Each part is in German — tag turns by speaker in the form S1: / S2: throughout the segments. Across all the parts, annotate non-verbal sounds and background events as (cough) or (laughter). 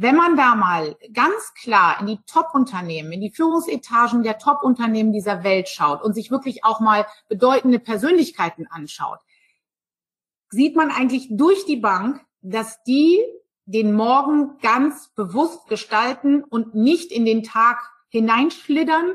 S1: wenn man da mal ganz klar in die Top-Unternehmen, in die Führungsetagen der Top-Unternehmen dieser Welt schaut und sich wirklich auch mal bedeutende Persönlichkeiten anschaut, sieht man eigentlich durch die Bank, dass die den Morgen ganz bewusst gestalten und nicht in den Tag hineinschlittern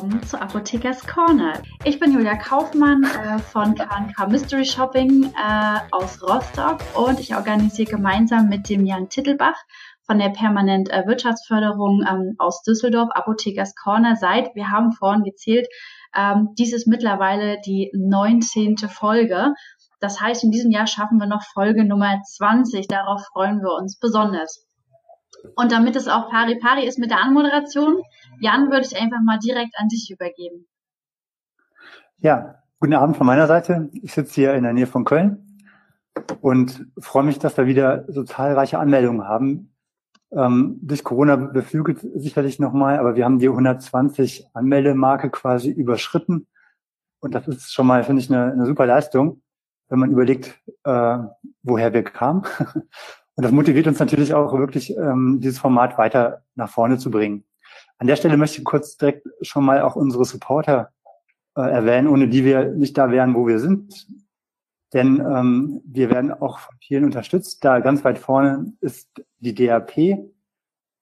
S2: willkommen zu Apothekers Corner. Ich bin Julia Kaufmann äh, von K&K Mystery Shopping äh, aus Rostock und ich organisiere gemeinsam mit dem Jan Tittelbach von der Permanent äh, Wirtschaftsförderung ähm, aus Düsseldorf Apothekers Corner seit, wir haben vorhin gezählt, ähm, dies ist mittlerweile die 19. Folge. Das heißt, in diesem Jahr schaffen wir noch Folge Nummer 20. Darauf freuen wir uns besonders. Und damit es auch pari pari ist mit der Anmoderation, Jan, würde ich einfach mal direkt an dich übergeben.
S3: Ja, guten Abend von meiner Seite. Ich sitze hier in der Nähe von Köln und freue mich, dass wir wieder so zahlreiche Anmeldungen haben. Ähm, durch Corona beflügelt sicherlich nochmal, aber wir haben die 120 Anmeldemarke quasi überschritten. Und das ist schon mal, finde ich, eine, eine super Leistung, wenn man überlegt, äh, woher wir kamen. Und das motiviert uns natürlich auch wirklich, ähm, dieses Format weiter nach vorne zu bringen. An der Stelle möchte ich kurz direkt schon mal auch unsere Supporter äh, erwähnen, ohne die wir nicht da wären, wo wir sind. Denn ähm, wir werden auch von vielen unterstützt. Da ganz weit vorne ist die DAP,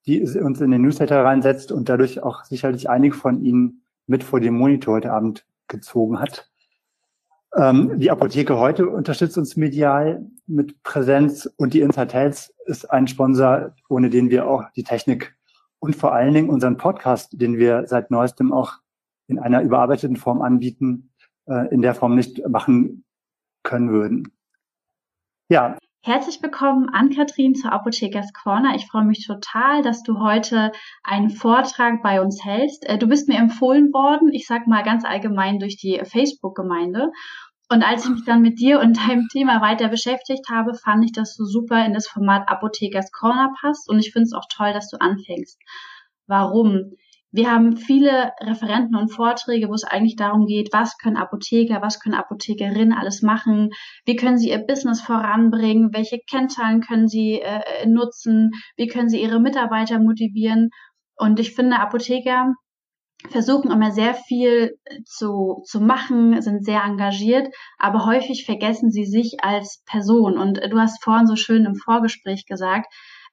S3: die uns in den Newsletter reinsetzt und dadurch auch sicherlich einige von Ihnen mit vor dem Monitor heute Abend gezogen hat. Ähm, die Apotheke heute unterstützt uns medial mit Präsenz und die Inside Health ist ein Sponsor, ohne den wir auch die Technik und vor allen Dingen unseren Podcast, den wir seit neuestem auch in einer überarbeiteten Form anbieten, äh, in der Form nicht machen können würden.
S2: Ja. Herzlich willkommen an Kathrin zur Apothekers Corner. Ich freue mich total, dass du heute einen Vortrag bei uns hältst. Äh, du bist mir empfohlen worden, ich sag mal ganz allgemein durch die Facebook-Gemeinde. Und als ich mich dann mit dir und deinem Thema weiter beschäftigt habe, fand ich, dass du super in das Format Apothekers Corner passt. Und ich finde es auch toll, dass du anfängst. Warum? Wir haben viele Referenten und Vorträge, wo es eigentlich darum geht, was können Apotheker, was können Apothekerinnen alles machen, wie können sie ihr Business voranbringen, welche Kennzahlen können sie äh, nutzen, wie können sie ihre Mitarbeiter motivieren. Und ich finde, Apotheker versuchen immer sehr viel zu, zu machen, sind sehr engagiert, aber häufig vergessen sie sich als Person. Und du hast vorhin so schön im Vorgespräch gesagt,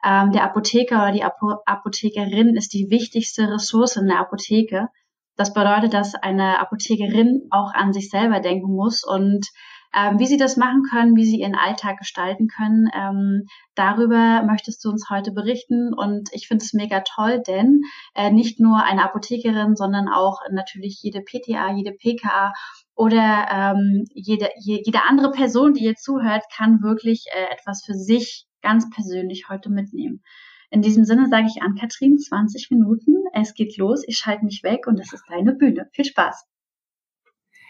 S2: ähm, der Apotheker oder die Apo Apothekerin ist die wichtigste Ressource in der Apotheke. Das bedeutet, dass eine Apothekerin auch an sich selber denken muss und ähm, wie sie das machen können, wie sie ihren Alltag gestalten können, ähm, darüber möchtest du uns heute berichten. Und ich finde es mega toll, denn äh, nicht nur eine Apothekerin, sondern auch natürlich jede PTA, jede PKA oder ähm, jede, je, jede andere Person, die ihr zuhört, kann wirklich äh, etwas für sich ganz persönlich heute mitnehmen. In diesem Sinne sage ich an Katrin 20 Minuten. Es geht los. Ich schalte mich weg und es ist deine Bühne. Viel Spaß.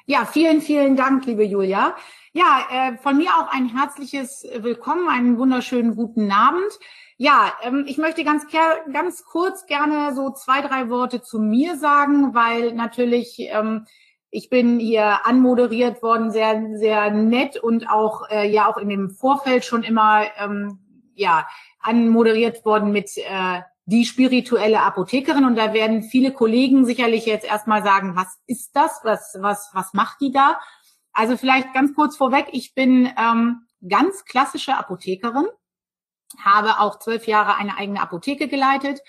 S1: Ja, vielen, vielen Dank, liebe Julia. Ja, äh, von mir auch ein herzliches Willkommen, einen wunderschönen guten Abend. Ja, ähm, ich möchte ganz, ganz kurz gerne so zwei, drei Worte zu mir sagen, weil natürlich ähm, ich bin hier anmoderiert worden, sehr, sehr nett und auch äh, ja auch in dem Vorfeld schon immer ähm, ja anmoderiert worden mit äh, die spirituelle Apothekerin. Und da werden viele Kollegen sicherlich jetzt erstmal sagen, was ist das? Was, was, was macht die da? Also vielleicht ganz kurz vorweg, ich bin ähm, ganz klassische Apothekerin. habe auch zwölf Jahre eine eigene Apotheke geleitet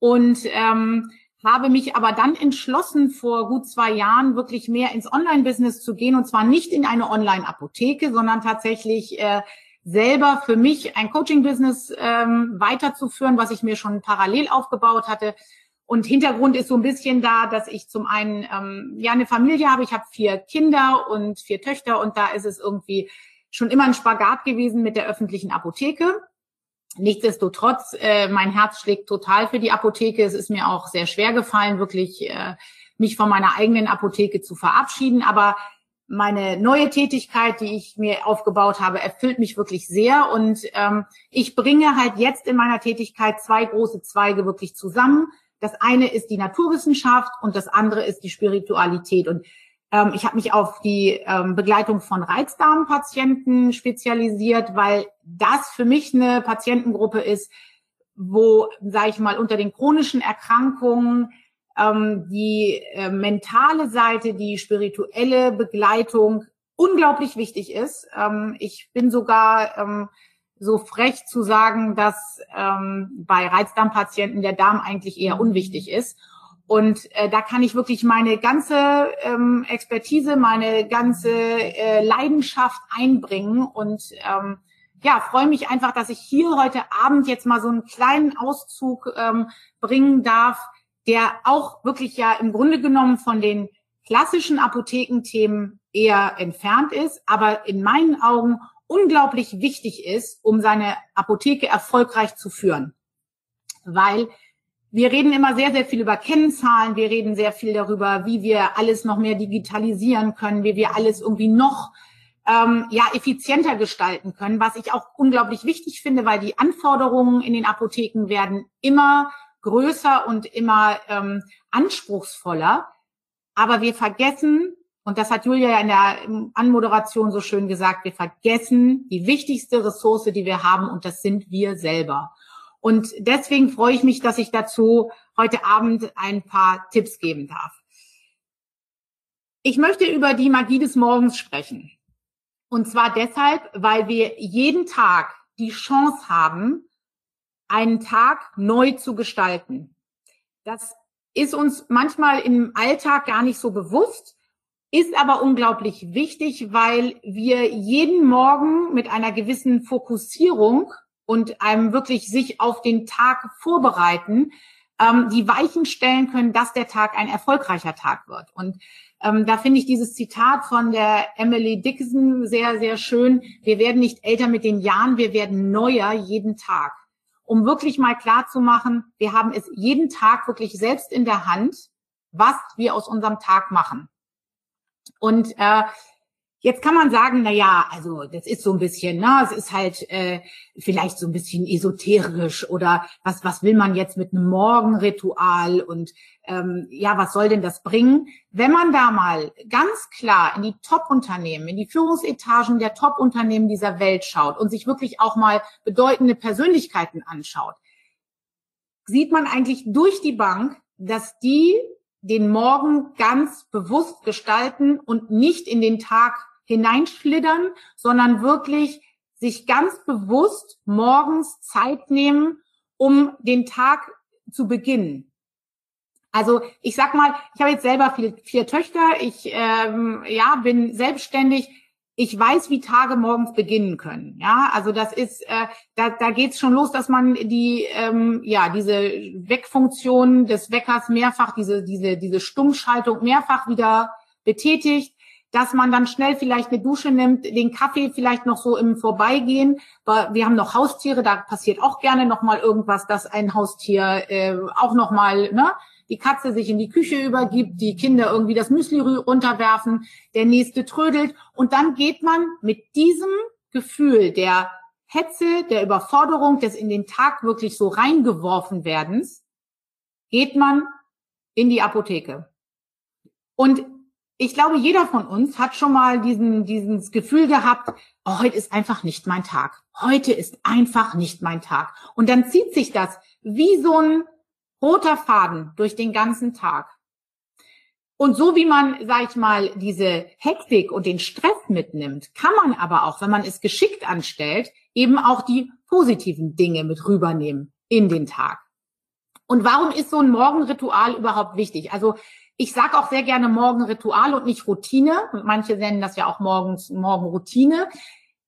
S1: und ähm, habe mich aber dann entschlossen, vor gut zwei Jahren wirklich mehr ins Online-Business zu gehen und zwar nicht in eine Online-Apotheke, sondern tatsächlich äh, selber für mich ein Coaching-Business ähm, weiterzuführen, was ich mir schon parallel aufgebaut hatte. Und Hintergrund ist so ein bisschen da, dass ich zum einen ähm, ja eine Familie habe. Ich habe vier Kinder und vier Töchter und da ist es irgendwie schon immer ein Spagat gewesen mit der öffentlichen Apotheke. Nichtsdestotrotz, äh, mein Herz schlägt total für die Apotheke. Es ist mir auch sehr schwer gefallen, wirklich äh, mich von meiner eigenen Apotheke zu verabschieden. Aber meine neue Tätigkeit, die ich mir aufgebaut habe, erfüllt mich wirklich sehr. Und ähm, ich bringe halt jetzt in meiner Tätigkeit zwei große Zweige wirklich zusammen. Das eine ist die Naturwissenschaft und das andere ist die Spiritualität. Und ähm, ich habe mich auf die ähm, Begleitung von Reizdarmpatienten spezialisiert, weil das für mich eine Patientengruppe ist, wo, sage ich mal, unter den chronischen Erkrankungen ähm, die äh, mentale Seite, die spirituelle Begleitung unglaublich wichtig ist. Ähm, ich bin sogar ähm, so frech zu sagen, dass ähm, bei Reizdarmpatienten der Darm eigentlich eher unwichtig ist. Und äh, da kann ich wirklich meine ganze ähm, Expertise, meine ganze äh, Leidenschaft einbringen und ähm, ja, freue mich einfach, dass ich hier heute Abend jetzt mal so einen kleinen Auszug ähm, bringen darf, der auch wirklich ja im Grunde genommen von den klassischen Apothekenthemen eher entfernt ist, aber in meinen Augen unglaublich wichtig ist, um seine Apotheke erfolgreich zu führen. Weil wir reden immer sehr, sehr viel über Kennzahlen. Wir reden sehr viel darüber, wie wir alles noch mehr digitalisieren können, wie wir alles irgendwie noch ähm, ja effizienter gestalten können, was ich auch unglaublich wichtig finde, weil die Anforderungen in den Apotheken werden immer größer und immer ähm, anspruchsvoller. Aber wir vergessen, und das hat Julia ja in der Anmoderation so schön gesagt, wir vergessen die wichtigste Ressource, die wir haben, und das sind wir selber. Und deswegen freue ich mich, dass ich dazu heute Abend ein paar Tipps geben darf. Ich möchte über die Magie des Morgens sprechen. Und zwar deshalb, weil wir jeden Tag die Chance haben, einen Tag neu zu gestalten. Das ist uns manchmal im Alltag gar nicht so bewusst, ist aber unglaublich wichtig, weil wir jeden Morgen mit einer gewissen Fokussierung und einem wirklich sich auf den Tag vorbereiten, ähm, die Weichen stellen können, dass der Tag ein erfolgreicher Tag wird. Und ähm, da finde ich dieses Zitat von der Emily Dickinson sehr, sehr schön. Wir werden nicht älter mit den Jahren, wir werden neuer jeden Tag. Um wirklich mal klar zu machen, wir haben es jeden Tag wirklich selbst in der Hand, was wir aus unserem Tag machen. Und äh, Jetzt kann man sagen, na ja, also das ist so ein bisschen, ne, es ist halt äh, vielleicht so ein bisschen esoterisch oder was was will man jetzt mit einem Morgenritual und ähm, ja, was soll denn das bringen? Wenn man da mal ganz klar in die Top-Unternehmen, in die Führungsetagen der Top-Unternehmen dieser Welt schaut und sich wirklich auch mal bedeutende Persönlichkeiten anschaut, sieht man eigentlich durch die Bank, dass die den Morgen ganz bewusst gestalten und nicht in den Tag hineinschlittern, sondern wirklich sich ganz bewusst morgens Zeit nehmen, um den Tag zu beginnen. Also ich sag mal, ich habe jetzt selber vier, vier Töchter, ich ähm, ja bin selbstständig. Ich weiß, wie Tage morgens beginnen können. Ja, also das ist, äh, da, da geht's schon los, dass man die, ähm, ja, diese Wegfunktion des Weckers mehrfach, diese, diese, diese Stummschaltung mehrfach wieder betätigt dass man dann schnell vielleicht eine Dusche nimmt, den Kaffee vielleicht noch so im Vorbeigehen. Wir haben noch Haustiere, da passiert auch gerne noch mal irgendwas, dass ein Haustier äh, auch noch mal ne, die Katze sich in die Küche übergibt, die Kinder irgendwie das Müsli runterwerfen, der nächste trödelt und dann geht man mit diesem Gefühl der Hetze, der Überforderung, des in den Tag wirklich so reingeworfen werdens, geht man in die Apotheke. Und ich glaube, jeder von uns hat schon mal diesen, dieses Gefühl gehabt, oh, heute ist einfach nicht mein Tag. Heute ist einfach nicht mein Tag. Und dann zieht sich das wie so ein roter Faden durch den ganzen Tag. Und so wie man, sag ich mal, diese Hektik und den Stress mitnimmt, kann man aber auch, wenn man es geschickt anstellt, eben auch die positiven Dinge mit rübernehmen in den Tag. Und warum ist so ein Morgenritual überhaupt wichtig? Also ich sage auch sehr gerne Morgenritual und nicht Routine. Manche nennen das ja auch morgens Morgenroutine.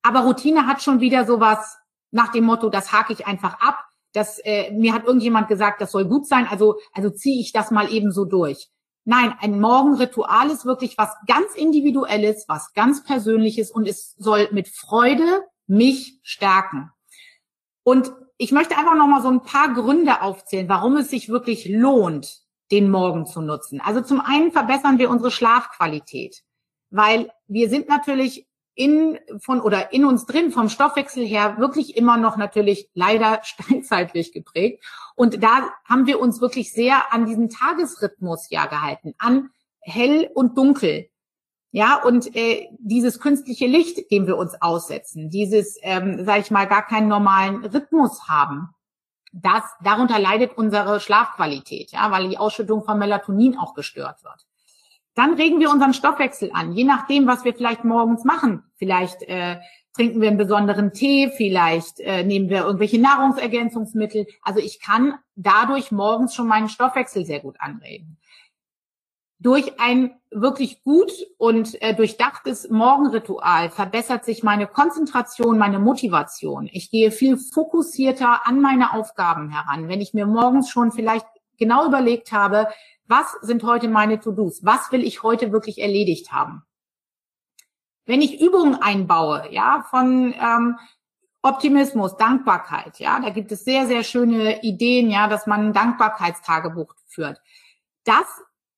S1: Aber Routine hat schon wieder sowas nach dem Motto, das hake ich einfach ab. Das, äh, mir hat irgendjemand gesagt, das soll gut sein, also, also ziehe ich das mal eben so durch. Nein, ein Morgenritual ist wirklich was ganz Individuelles, was ganz Persönliches und es soll mit Freude mich stärken. Und ich möchte einfach noch mal so ein paar Gründe aufzählen, warum es sich wirklich lohnt, den Morgen zu nutzen. Also zum einen verbessern wir unsere Schlafqualität, weil wir sind natürlich in von oder in uns drin vom Stoffwechsel her wirklich immer noch natürlich leider (laughs) steinzeitlich geprägt und da haben wir uns wirklich sehr an diesen Tagesrhythmus ja gehalten, an hell und dunkel. Ja, und äh, dieses künstliche Licht, dem wir uns aussetzen, dieses, ähm, sage ich mal, gar keinen normalen Rhythmus haben, das, darunter leidet unsere Schlafqualität, ja, weil die Ausschüttung von Melatonin auch gestört wird. Dann regen wir unseren Stoffwechsel an, je nachdem, was wir vielleicht morgens machen. Vielleicht äh, trinken wir einen besonderen Tee, vielleicht äh, nehmen wir irgendwelche Nahrungsergänzungsmittel. Also ich kann dadurch morgens schon meinen Stoffwechsel sehr gut anregen. Durch ein wirklich gut und äh, durchdachtes Morgenritual verbessert sich meine Konzentration, meine Motivation. Ich gehe viel fokussierter an meine Aufgaben heran. Wenn ich mir morgens schon vielleicht genau überlegt habe, was sind heute meine To-Dos? Was will ich heute wirklich erledigt haben? Wenn ich Übungen einbaue, ja, von ähm, Optimismus, Dankbarkeit, ja, da gibt es sehr, sehr schöne Ideen, ja, dass man ein Dankbarkeitstagebuch führt. Das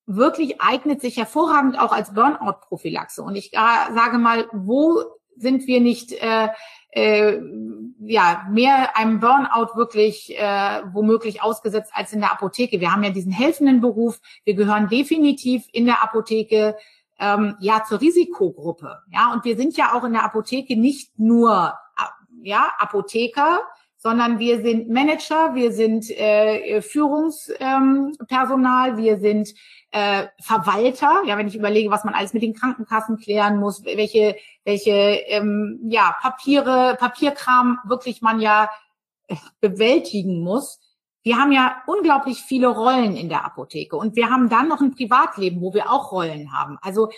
S1: wirklich eignet sich hervorragend auch als Burnout-Prophylaxe. Und ich äh, sage mal, wo sind wir nicht äh, äh, ja mehr einem Burnout wirklich äh, womöglich ausgesetzt als in der Apotheke. Wir haben ja diesen helfenden Beruf. Wir gehören definitiv in der Apotheke ähm, ja zur Risikogruppe. Ja, und wir sind ja auch in der Apotheke nicht nur ja Apotheker, sondern wir sind Manager, wir sind äh, Führungspersonal, ähm, wir sind äh, Verwalter, ja, wenn ich überlege, was man alles mit den Krankenkassen klären muss, welche, welche ähm, ja, Papiere, Papierkram wirklich man ja äh, bewältigen muss. Wir haben ja unglaublich viele Rollen in der Apotheke und wir haben dann noch ein Privatleben, wo wir auch Rollen haben. Also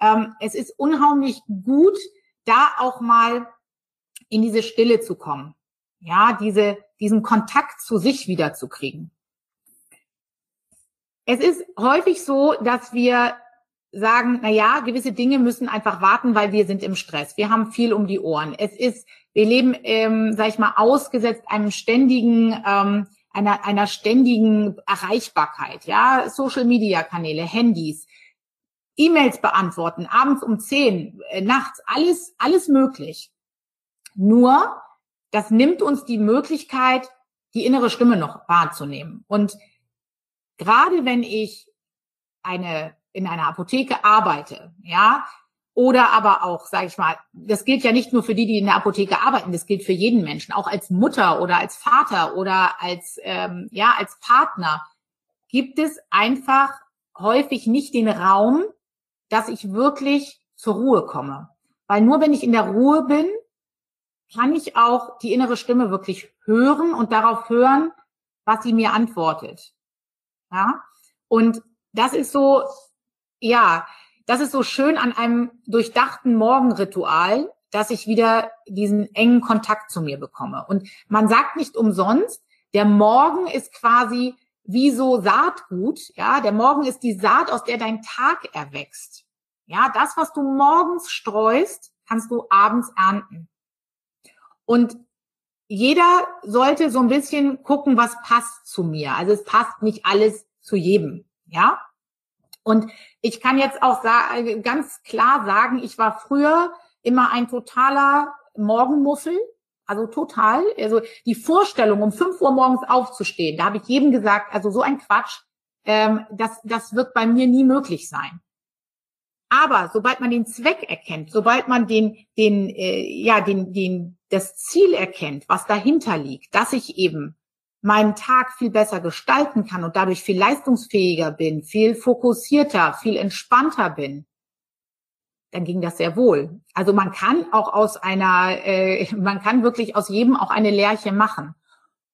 S1: ähm, es ist unheimlich gut, da auch mal in diese Stille zu kommen. Ja, diese, diesen Kontakt zu sich wiederzukriegen. Es ist häufig so, dass wir sagen, na ja, gewisse Dinge müssen einfach warten, weil wir sind im Stress. Wir haben viel um die Ohren. Es ist, wir leben, ähm, sag ich mal, ausgesetzt einem ständigen, ähm, einer, einer ständigen Erreichbarkeit. Ja, Social Media Kanäle, Handys, E-Mails beantworten, abends um zehn, äh, nachts, alles, alles möglich. Nur, das nimmt uns die Möglichkeit, die innere Stimme noch wahrzunehmen. Und gerade wenn ich eine in einer Apotheke arbeite, ja, oder aber auch, sage ich mal, das gilt ja nicht nur für die, die in der Apotheke arbeiten, das gilt für jeden Menschen, auch als Mutter oder als Vater oder als ähm, ja als Partner gibt es einfach häufig nicht den Raum, dass ich wirklich zur Ruhe komme, weil nur wenn ich in der Ruhe bin, kann ich auch die innere Stimme wirklich hören und darauf hören, was sie mir antwortet. Ja? Und das ist so, ja, das ist so schön an einem durchdachten Morgenritual, dass ich wieder diesen engen Kontakt zu mir bekomme. Und man sagt nicht umsonst, der Morgen ist quasi wie so Saatgut, ja, der Morgen ist die Saat, aus der dein Tag erwächst. Ja, das, was du morgens streust, kannst du abends ernten. Und jeder sollte so ein bisschen gucken, was passt zu mir. Also es passt nicht alles zu jedem, ja. Und ich kann jetzt auch ganz klar sagen, ich war früher immer ein totaler Morgenmuffel, also total. Also die Vorstellung, um fünf Uhr morgens aufzustehen, da habe ich jedem gesagt, also so ein Quatsch, ähm, das, das wird bei mir nie möglich sein. Aber sobald man den Zweck erkennt, sobald man den, den, äh, ja, den, den, das Ziel erkennt, was dahinter liegt, dass ich eben meinen Tag viel besser gestalten kann und dadurch viel leistungsfähiger bin, viel fokussierter, viel entspannter bin, dann ging das sehr wohl. Also man kann auch aus einer, äh, (laughs) man kann wirklich aus jedem auch eine Lerche machen.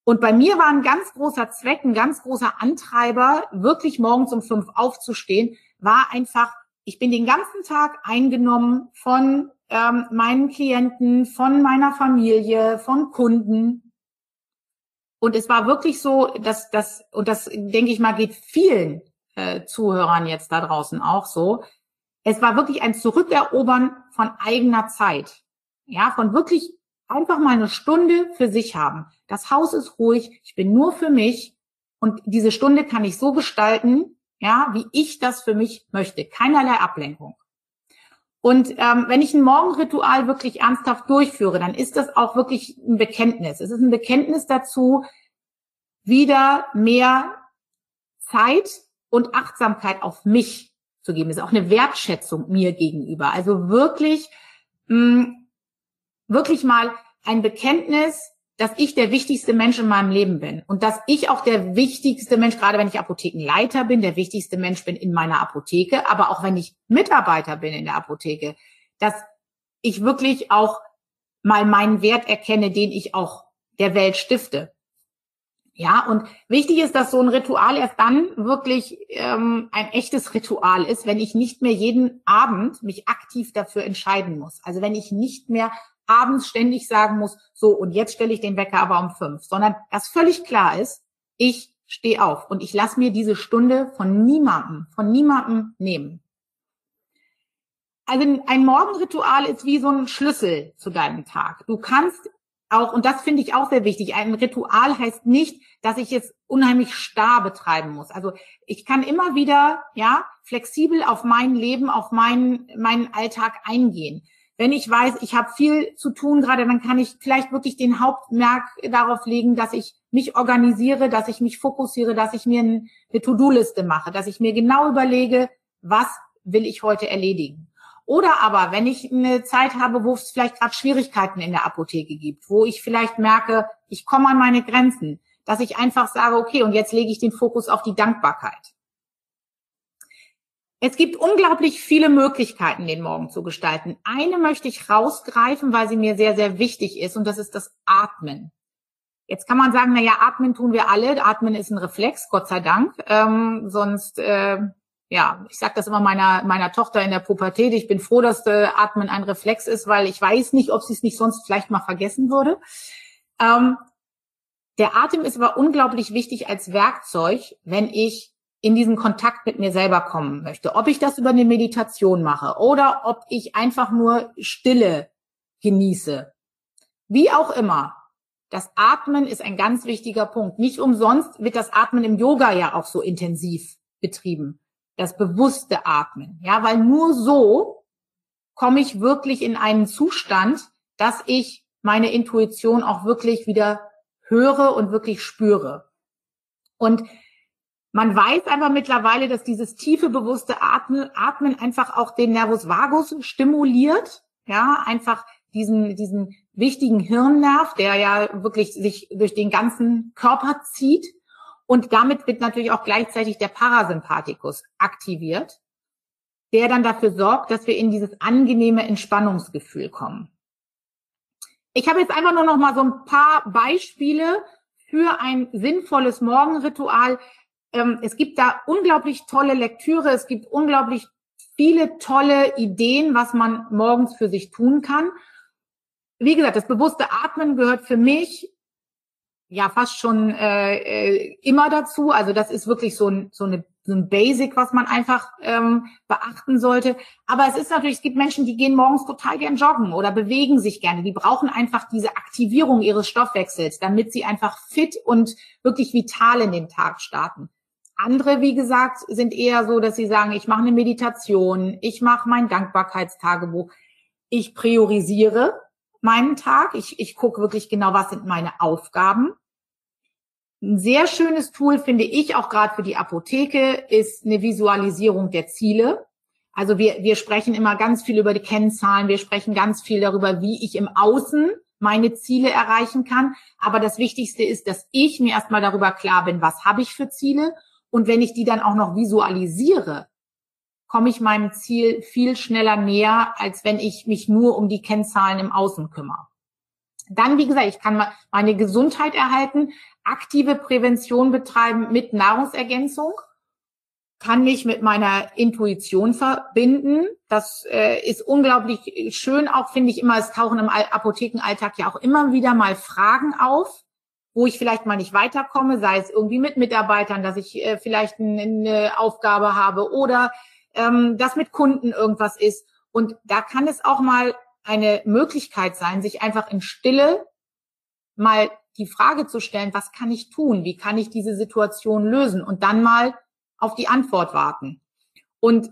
S1: Und bei mir war ein ganz großer Zweck, ein ganz großer Antreiber, wirklich morgens um fünf aufzustehen, war einfach, ich bin den ganzen Tag eingenommen von ähm, meinen Klienten, von meiner Familie, von Kunden. Und es war wirklich so, dass das, und das denke ich mal, geht vielen äh, Zuhörern jetzt da draußen auch so, es war wirklich ein Zurückerobern von eigener Zeit. Ja, von wirklich einfach mal eine Stunde für sich haben. Das Haus ist ruhig, ich bin nur für mich und diese Stunde kann ich so gestalten, ja, wie ich das für mich möchte. Keinerlei Ablenkung. Und ähm, wenn ich ein Morgenritual wirklich ernsthaft durchführe, dann ist das auch wirklich ein Bekenntnis. Es ist ein Bekenntnis dazu, wieder mehr Zeit und Achtsamkeit auf mich zu geben. Das ist auch eine Wertschätzung mir gegenüber. Also wirklich, mh, mm, wirklich mal ein Bekenntnis, dass ich der wichtigste Mensch in meinem Leben bin und dass ich auch der wichtigste Mensch, gerade wenn ich Apothekenleiter bin, der wichtigste Mensch bin in meiner Apotheke, aber auch wenn ich Mitarbeiter bin in der Apotheke, dass ich wirklich auch mal meinen Wert erkenne, den ich auch der Welt stifte. Ja, und wichtig ist, dass so ein Ritual erst dann wirklich ähm, ein echtes Ritual ist, wenn ich nicht mehr jeden Abend mich aktiv dafür entscheiden muss. Also wenn ich nicht mehr abends ständig sagen muss, so und jetzt stelle ich den Wecker aber um fünf, sondern dass völlig klar ist, ich stehe auf und ich lasse mir diese Stunde von niemandem, von niemandem nehmen. Also ein Morgenritual ist wie so ein Schlüssel zu deinem Tag. Du kannst auch, und das finde ich auch sehr wichtig, ein Ritual heißt nicht, dass ich es unheimlich starr betreiben muss. Also ich kann immer wieder, ja, flexibel auf mein Leben, auf meinen, meinen Alltag eingehen. Wenn ich weiß, ich habe viel zu tun gerade, dann kann ich vielleicht wirklich den Hauptmerk darauf legen, dass ich mich organisiere, dass ich mich fokussiere, dass ich mir eine To-Do-Liste mache, dass ich mir genau überlege, was will ich heute erledigen. Oder aber, wenn ich eine Zeit habe, wo es vielleicht gerade Schwierigkeiten in der Apotheke gibt, wo ich vielleicht merke, ich komme an meine Grenzen, dass ich einfach sage, okay, und jetzt lege ich den Fokus auf die Dankbarkeit. Es gibt unglaublich viele Möglichkeiten, den Morgen zu gestalten. Eine möchte ich rausgreifen, weil sie mir sehr, sehr wichtig ist, und das ist das Atmen. Jetzt kann man sagen, na ja, atmen tun wir alle. Atmen ist ein Reflex, Gott sei Dank. Ähm, sonst äh, ja, ich sage das immer meiner, meiner Tochter in der Pubertät, ich bin froh, dass äh, Atmen ein Reflex ist, weil ich weiß nicht, ob sie es nicht sonst vielleicht mal vergessen würde. Ähm, der Atem ist aber unglaublich wichtig als Werkzeug, wenn ich in diesen Kontakt mit mir selber kommen möchte. Ob ich das über eine Meditation mache oder ob ich einfach nur Stille genieße. Wie auch immer. Das Atmen ist ein ganz wichtiger Punkt. Nicht umsonst wird das Atmen im Yoga ja auch so intensiv betrieben das bewusste Atmen. Ja, weil nur so komme ich wirklich in einen Zustand, dass ich meine Intuition auch wirklich wieder höre und wirklich spüre. Und man weiß einfach mittlerweile, dass dieses tiefe, bewusste Atmen, Atmen einfach auch den Nervus vagus stimuliert. Ja, einfach diesen, diesen wichtigen Hirnnerv, der ja wirklich sich durch den ganzen Körper zieht. Und damit wird natürlich auch gleichzeitig der Parasympathikus aktiviert, der dann dafür sorgt, dass wir in dieses angenehme Entspannungsgefühl kommen. Ich habe jetzt einfach nur noch mal so ein paar Beispiele für ein sinnvolles Morgenritual. Ähm, es gibt da unglaublich tolle Lektüre, es gibt unglaublich viele tolle Ideen, was man morgens für sich tun kann. Wie gesagt, das bewusste Atmen gehört für mich ja fast schon äh, äh, immer dazu. Also das ist wirklich so ein, so, eine, so ein Basic, was man einfach ähm, beachten sollte. Aber es ist natürlich, es gibt Menschen, die gehen morgens total gern joggen oder bewegen sich gerne. Die brauchen einfach diese Aktivierung ihres Stoffwechsels, damit sie einfach fit und wirklich vital in den Tag starten. Andere, wie gesagt, sind eher so, dass sie sagen, ich mache eine Meditation, ich mache mein Dankbarkeitstagebuch, ich priorisiere meinen Tag, ich, ich gucke wirklich genau, was sind meine Aufgaben ein sehr schönes Tool finde ich auch gerade für die Apotheke ist eine Visualisierung der Ziele. Also wir, wir sprechen immer ganz viel über die Kennzahlen, wir sprechen ganz viel darüber, wie ich im Außen meine Ziele erreichen kann. Aber das Wichtigste ist, dass ich mir erstmal darüber klar bin, was habe ich für Ziele. Und wenn ich die dann auch noch visualisiere, komme ich meinem Ziel viel schneller näher, als wenn ich mich nur um die Kennzahlen im Außen kümmere. Dann, wie gesagt, ich kann meine Gesundheit erhalten, aktive Prävention betreiben mit Nahrungsergänzung kann mich mit meiner Intuition verbinden. Das äh, ist unglaublich schön. Auch finde ich immer, es tauchen im Apothekenalltag ja auch immer wieder mal Fragen auf, wo ich vielleicht mal nicht weiterkomme, sei es irgendwie mit Mitarbeitern, dass ich äh, vielleicht eine Aufgabe habe oder ähm, dass mit Kunden irgendwas ist. Und da kann es auch mal eine Möglichkeit sein, sich einfach in Stille mal die Frage zu stellen, was kann ich tun? Wie kann ich diese Situation lösen? Und dann mal auf die Antwort warten. Und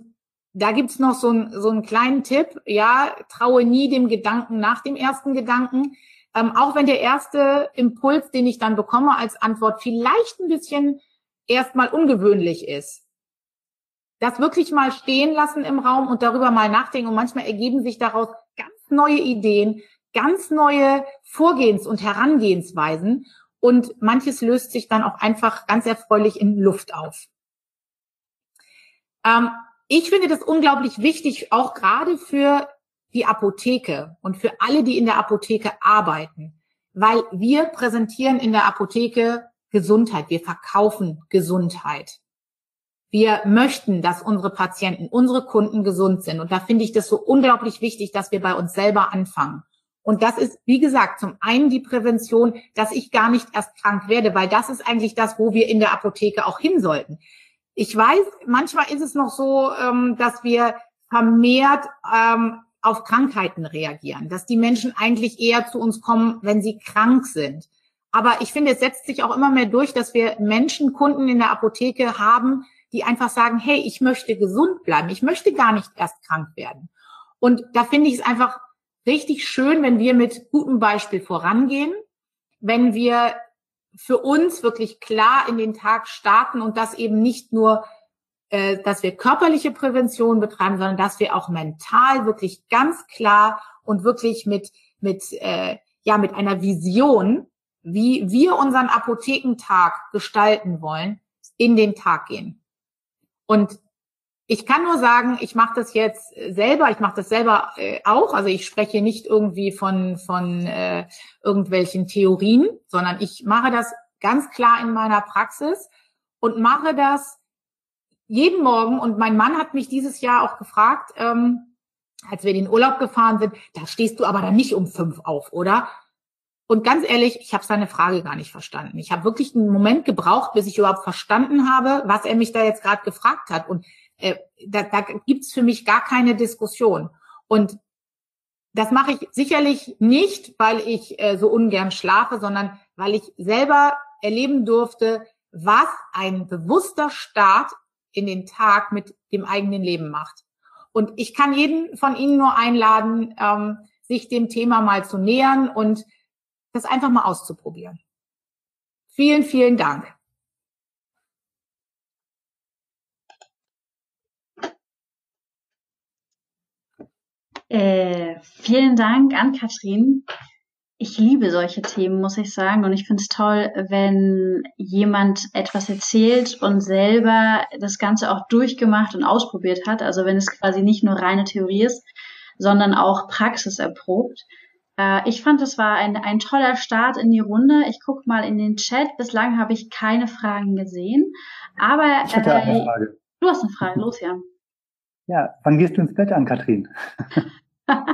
S1: da gibt's noch so, ein, so einen kleinen Tipp, ja, traue nie dem Gedanken nach dem ersten Gedanken. Ähm, auch wenn der erste Impuls, den ich dann bekomme als Antwort, vielleicht ein bisschen erstmal ungewöhnlich ist. Das wirklich mal stehen lassen im Raum und darüber mal nachdenken. Und manchmal ergeben sich daraus ganz neue Ideen, ganz neue Vorgehens- und Herangehensweisen. Und manches löst sich dann auch einfach ganz erfreulich in Luft auf. Ähm, ich finde das unglaublich wichtig, auch gerade für die Apotheke und für alle, die in der Apotheke arbeiten, weil wir präsentieren in der Apotheke Gesundheit, wir verkaufen Gesundheit. Wir möchten, dass unsere Patienten, unsere Kunden gesund sind. Und da finde ich das so unglaublich wichtig, dass wir bei uns selber anfangen. Und das ist, wie gesagt, zum einen die Prävention, dass ich gar nicht erst krank werde, weil das ist eigentlich das, wo wir in der Apotheke auch hin sollten. Ich weiß, manchmal ist es noch so, ähm, dass wir vermehrt ähm, auf Krankheiten reagieren, dass die Menschen eigentlich eher zu uns kommen, wenn sie krank sind. Aber ich finde, es setzt sich auch immer mehr durch, dass wir Menschen, Kunden in der Apotheke haben, die einfach sagen, hey, ich möchte gesund bleiben, ich möchte gar nicht erst krank werden. Und da finde ich es einfach richtig schön, wenn wir mit gutem Beispiel vorangehen, wenn wir für uns wirklich klar in den Tag starten und das eben nicht nur, äh, dass wir körperliche Prävention betreiben, sondern dass wir auch mental wirklich ganz klar und wirklich mit mit äh, ja mit einer Vision, wie wir unseren Apothekentag gestalten wollen, in den Tag gehen. Und ich kann nur sagen, ich mache das jetzt selber, ich mache das selber äh, auch. Also ich spreche nicht irgendwie von, von äh, irgendwelchen Theorien, sondern ich mache das ganz klar in meiner Praxis und mache das jeden Morgen. Und mein Mann hat mich dieses Jahr auch gefragt, ähm, als wir in den Urlaub gefahren sind, da stehst du aber dann nicht um fünf auf, oder? Und ganz ehrlich, ich habe seine Frage gar nicht verstanden. Ich habe wirklich einen Moment gebraucht, bis ich überhaupt verstanden habe, was er mich da jetzt gerade gefragt hat. Und äh, da, da gibt's für mich gar keine Diskussion. Und das mache ich sicherlich nicht, weil ich äh, so ungern schlafe, sondern weil ich selber erleben durfte, was ein bewusster Start in den Tag mit dem eigenen Leben macht. Und ich kann jeden von Ihnen nur einladen, ähm, sich dem Thema mal zu nähern und das einfach mal auszuprobieren. Vielen, vielen Dank.
S2: Äh, vielen Dank an Katrin. Ich liebe solche Themen, muss ich sagen. Und ich finde es toll, wenn jemand etwas erzählt und selber das Ganze auch durchgemacht und ausprobiert hat. Also wenn es quasi nicht nur reine Theorie ist, sondern auch Praxis erprobt. Äh, ich fand, das war ein, ein toller Start in die Runde. Ich gucke mal in den Chat. Bislang habe ich keine Fragen gesehen. Aber
S3: ich hatte äh, eine Frage.
S2: du hast eine Frage. Los, Jan.
S3: Ja, wann gehst du ins Bett an, Katrin? (laughs)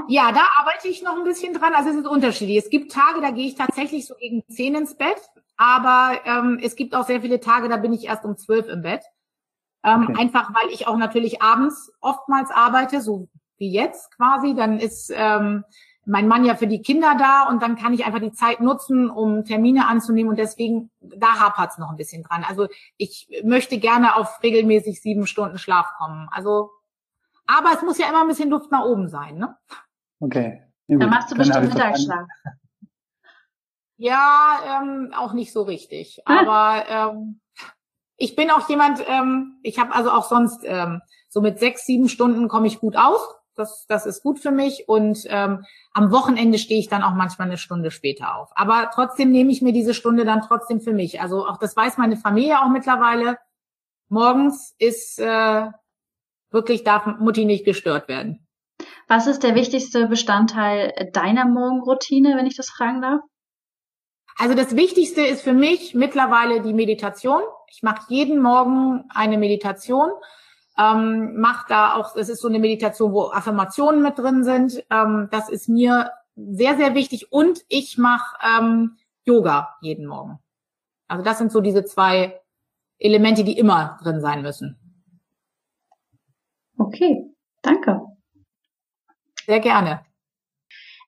S1: ja, da arbeite ich noch ein bisschen dran. Also es ist unterschiedlich. Es gibt Tage, da gehe ich tatsächlich so gegen zehn ins Bett, aber ähm, es gibt auch sehr viele Tage, da bin ich erst um zwölf im Bett. Ähm, okay. Einfach weil ich auch natürlich abends oftmals arbeite, so wie jetzt quasi. Dann ist ähm, mein Mann ja für die Kinder da und dann kann ich einfach die Zeit nutzen, um Termine anzunehmen und deswegen, da hapert's noch ein bisschen dran. Also ich möchte gerne auf regelmäßig sieben Stunden Schlaf kommen. Also aber es muss ja immer ein bisschen Luft nach oben sein, ne?
S3: Okay.
S2: Ja, Dann machst du bestimmt Mittagsschlaf.
S1: Ja, ähm, auch nicht so richtig. Ah. Aber ähm, ich bin auch jemand, ähm, ich habe also auch sonst ähm, so mit sechs, sieben Stunden komme ich gut aus. Das, das ist gut für mich. Und ähm, am Wochenende stehe ich dann auch manchmal eine Stunde später auf. Aber trotzdem nehme ich mir diese Stunde dann trotzdem für mich. Also auch das weiß meine Familie auch mittlerweile. Morgens ist äh, wirklich darf Mutti nicht gestört werden.
S2: Was ist der wichtigste Bestandteil deiner Morgenroutine, wenn ich das fragen darf?
S1: Also das Wichtigste ist für mich mittlerweile die Meditation. Ich mache jeden Morgen eine Meditation. Ähm, mache da auch, es ist so eine Meditation, wo Affirmationen mit drin sind. Ähm, das ist mir sehr, sehr wichtig. Und ich mache ähm, Yoga jeden Morgen. Also das sind so diese zwei Elemente, die immer drin sein müssen.
S2: Okay, danke.
S1: Sehr gerne.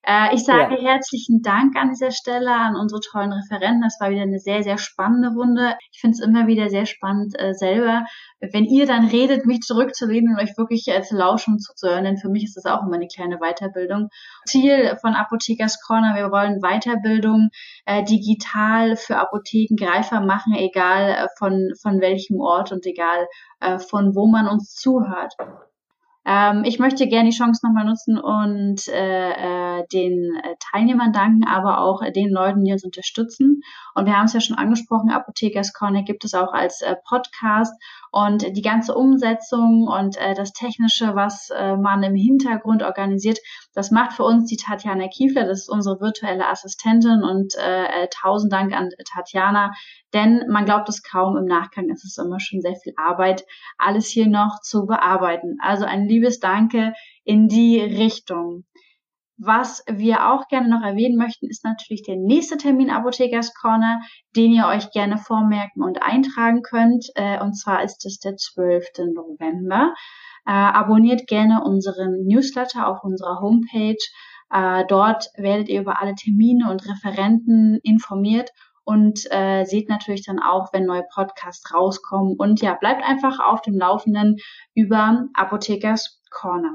S2: Äh, ich sage ja. herzlichen Dank an dieser Stelle an unsere tollen Referenten. Das war wieder eine sehr, sehr spannende Runde. Ich finde es immer wieder sehr spannend äh, selber, wenn ihr dann redet, mich zurückzulehnen und euch wirklich äh, zu lauschen und zuzuhören. Denn für mich ist das auch immer eine kleine Weiterbildung. Ziel von Apothekers Corner, wir wollen Weiterbildung äh, digital für Apotheken greifbar machen, egal äh, von, von welchem Ort und egal äh, von wo man uns zuhört. Ähm, ich möchte gerne die Chance nochmal nutzen und äh, äh, den äh, Teilnehmern danken, aber auch äh, den Leuten, die uns unterstützen. Und wir haben es ja schon angesprochen, Apothekers Corner gibt es auch als äh, Podcast und die ganze Umsetzung und äh, das Technische, was äh, man im Hintergrund organisiert, das macht für uns die Tatjana Kiefler, das ist unsere virtuelle Assistentin und äh, äh, tausend Dank an Tatjana, denn man glaubt es kaum, im Nachgang ist es immer schon sehr viel Arbeit, alles hier noch zu bearbeiten. Also ein liebes Danke in die Richtung. Was wir auch gerne noch erwähnen möchten, ist natürlich der nächste Termin Apothekers Corner, den ihr euch gerne vormerken und eintragen könnt. Äh, und zwar ist es der 12. November. Äh, abonniert gerne unseren Newsletter auf unserer Homepage. Äh, dort werdet ihr über alle Termine und Referenten informiert und seht natürlich dann auch, wenn neue Podcasts rauskommen. Und ja, bleibt einfach auf dem Laufenden über Apothekers Corner.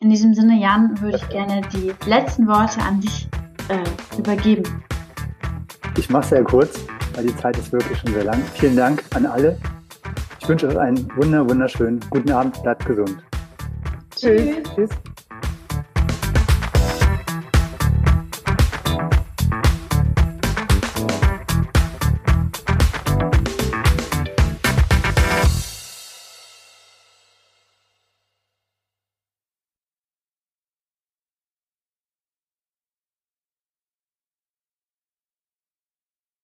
S2: In diesem Sinne, Jan, würde ich gerne die letzten Worte an dich äh, übergeben.
S3: Ich mache es sehr kurz, weil die Zeit ist wirklich schon sehr lang. Vielen Dank an alle. Ich wünsche euch einen wunder, wunderschönen guten Abend. Bleibt gesund.
S1: Tschüss. Tschüss.